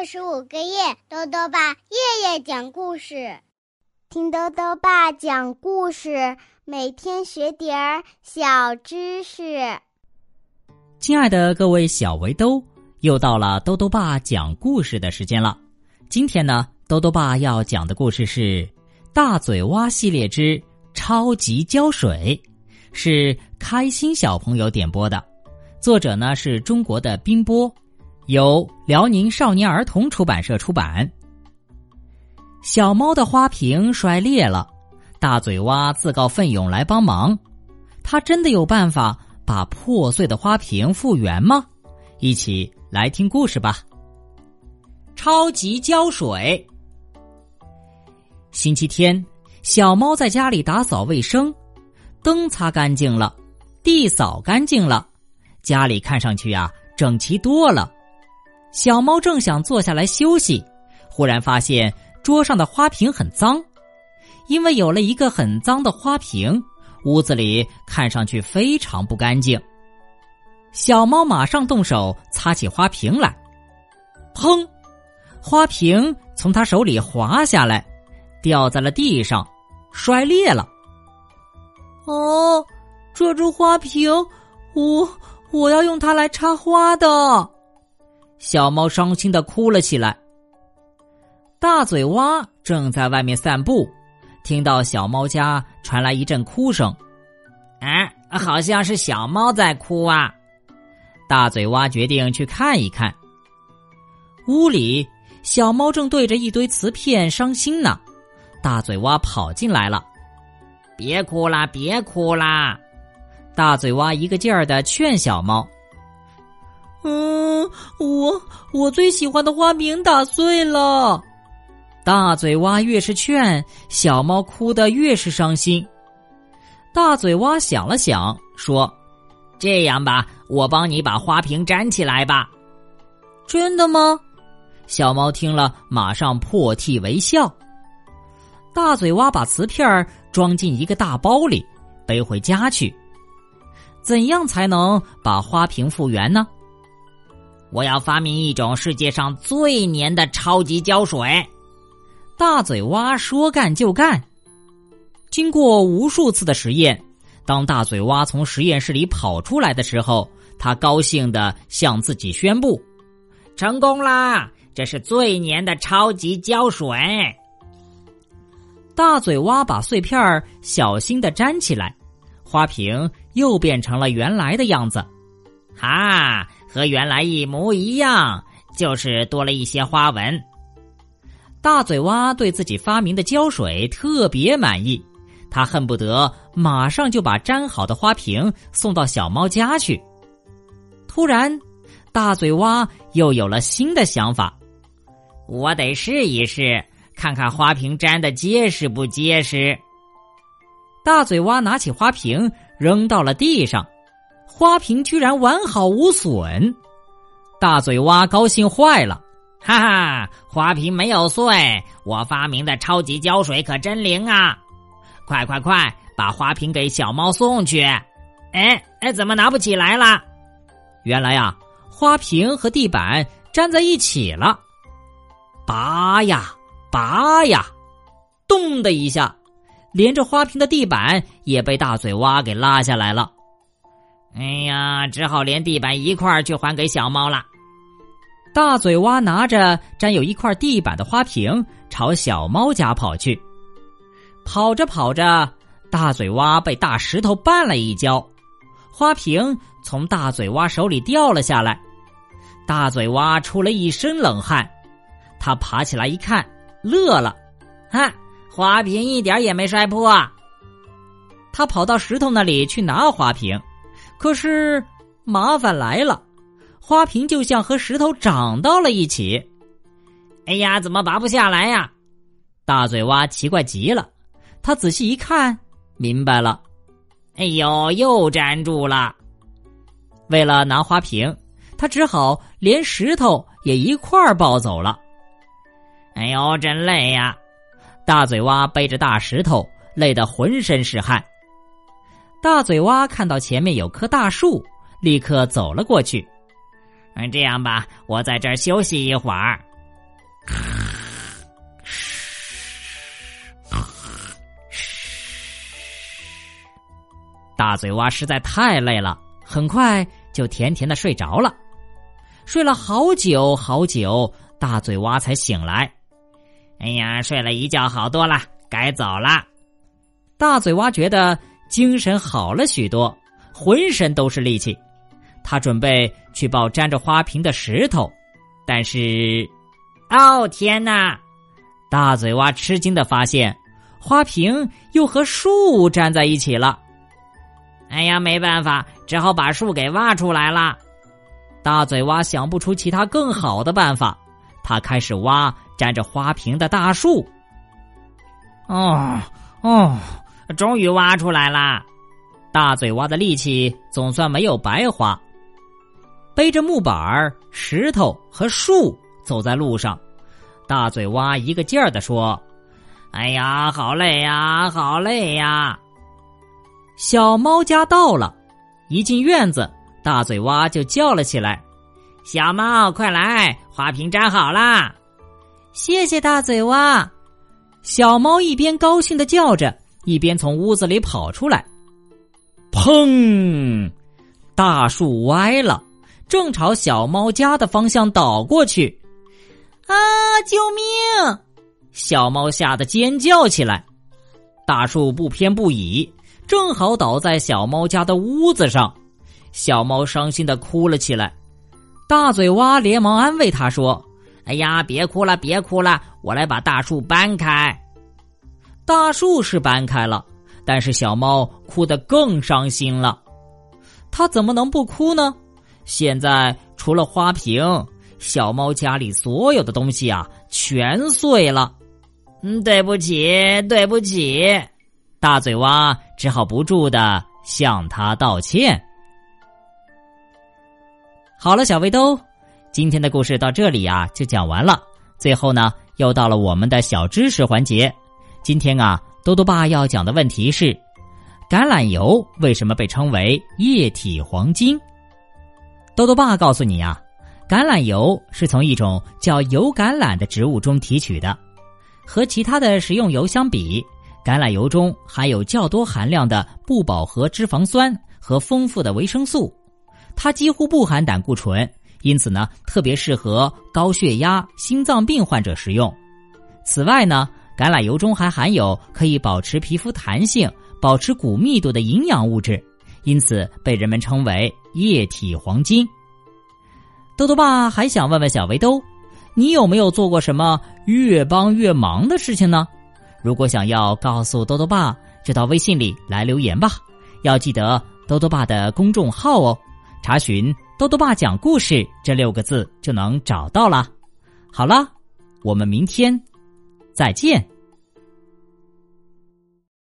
二十五个月，豆豆爸夜夜讲故事，听豆豆爸讲故事，每天学点儿小知识。亲爱的各位小围兜，又到了豆豆爸讲故事的时间了。今天呢，豆豆爸要讲的故事是《大嘴蛙系列之超级胶水》，是开心小朋友点播的，作者呢是中国的冰波。由辽宁少年儿童出版社出版。小猫的花瓶摔裂了，大嘴蛙自告奋勇来帮忙。他真的有办法把破碎的花瓶复原吗？一起来听故事吧。超级胶水。星期天，小猫在家里打扫卫生，灯擦干净了，地扫干净了，家里看上去呀整齐多了。小猫正想坐下来休息，忽然发现桌上的花瓶很脏，因为有了一个很脏的花瓶，屋子里看上去非常不干净。小猫马上动手擦起花瓶来，砰！花瓶从他手里滑下来，掉在了地上，摔裂了。哦，这只花瓶，我我要用它来插花的。小猫伤心的哭了起来。大嘴蛙正在外面散步，听到小猫家传来一阵哭声，哎，好像是小猫在哭啊！大嘴蛙决定去看一看。屋里，小猫正对着一堆瓷片伤心呢。大嘴蛙跑进来了，别哭啦，别哭啦！大嘴蛙一个劲儿的劝小猫。嗯，我我最喜欢的花瓶打碎了。大嘴蛙越是劝，小猫哭得越是伤心。大嘴蛙想了想，说：“这样吧，我帮你把花瓶粘起来吧。”真的吗？小猫听了，马上破涕为笑。大嘴蛙把瓷片装进一个大包里，背回家去。怎样才能把花瓶复原呢？我要发明一种世界上最粘的超级胶水。大嘴蛙说干就干。经过无数次的实验，当大嘴蛙从实验室里跑出来的时候，他高兴的向自己宣布：“成功啦！这是最粘的超级胶水。”大嘴蛙把碎片小心的粘起来，花瓶又变成了原来的样子。哈！和原来一模一样，就是多了一些花纹。大嘴蛙对自己发明的胶水特别满意，他恨不得马上就把粘好的花瓶送到小猫家去。突然，大嘴蛙又有了新的想法：我得试一试，看看花瓶粘的结实不结实。大嘴蛙拿起花瓶扔到了地上。花瓶居然完好无损，大嘴蛙高兴坏了，哈哈！花瓶没有碎，我发明的超级胶水可真灵啊！快快快，把花瓶给小猫送去！哎哎，怎么拿不起来了？原来呀，花瓶和地板粘在一起了，拔呀拔呀，咚的一下，连着花瓶的地板也被大嘴蛙给拉下来了。哎呀，只好连地板一块儿去还给小猫了。大嘴蛙拿着沾有一块地板的花瓶，朝小猫家跑去。跑着跑着，大嘴蛙被大石头绊了一跤，花瓶从大嘴蛙手里掉了下来。大嘴蛙出了一身冷汗，他爬起来一看，乐了：“哈，花瓶一点也没摔破。”他跑到石头那里去拿花瓶。可是，麻烦来了，花瓶就像和石头长到了一起。哎呀，怎么拔不下来呀？大嘴蛙奇怪极了，他仔细一看，明白了。哎呦，又粘住了。为了拿花瓶，他只好连石头也一块儿抱走了。哎呦，真累呀！大嘴蛙背着大石头，累得浑身是汗。大嘴蛙看到前面有棵大树，立刻走了过去。嗯，这样吧，我在这儿休息一会儿。大嘴蛙实在太累了，很快就甜甜的睡着了。睡了好久好久，大嘴蛙才醒来。哎呀，睡了一觉，好多了，该走了。大嘴蛙觉得精神好了许多，浑身都是力气。他准备去抱沾着花瓶的石头，但是，哦天哪！大嘴蛙吃惊的发现，花瓶又和树粘在一起了。哎呀，没办法，只好把树给挖出来了。大嘴蛙想不出其他更好的办法，他开始挖粘着花瓶的大树。哦哦，终于挖出来了！大嘴蛙的力气总算没有白花。背着木板石头和树走在路上。大嘴蛙一个劲儿的说：“哎呀，好累呀，好累呀！”小猫家到了，一进院子，大嘴蛙就叫了起来：“小猫，快来，花瓶粘好啦！”谢谢大嘴蛙。小猫一边高兴的叫着，一边从屋子里跑出来。砰！大树歪了，正朝小猫家的方向倒过去。啊！救命！小猫吓得尖叫起来。大树不偏不倚，正好倒在小猫家的屋子上。小猫伤心的哭了起来。大嘴蛙连忙安慰他说：“哎呀，别哭了，别哭了，我来把大树搬开。”大树是搬开了，但是小猫哭得更伤心了。它怎么能不哭呢？现在除了花瓶。小猫家里所有的东西啊，全碎了。嗯，对不起，对不起。大嘴蛙只好不住的向他道歉。好了，小围兜，今天的故事到这里呀就讲完了。最后呢，又到了我们的小知识环节。今天啊，多多爸要讲的问题是：橄榄油为什么被称为液体黄金？多多爸告诉你呀。橄榄油是从一种叫油橄榄的植物中提取的，和其他的食用油相比，橄榄油中含有较多含量的不饱和脂肪酸和丰富的维生素，它几乎不含胆固醇，因此呢，特别适合高血压、心脏病患者食用。此外呢，橄榄油中还含有可以保持皮肤弹性、保持骨密度的营养物质，因此被人们称为液体黄金。豆豆爸还想问问小围兜，你有没有做过什么越帮越忙的事情呢？如果想要告诉豆豆爸，就到微信里来留言吧。要记得豆豆爸的公众号哦，查询“豆豆爸讲故事”这六个字就能找到了。好了，我们明天再见。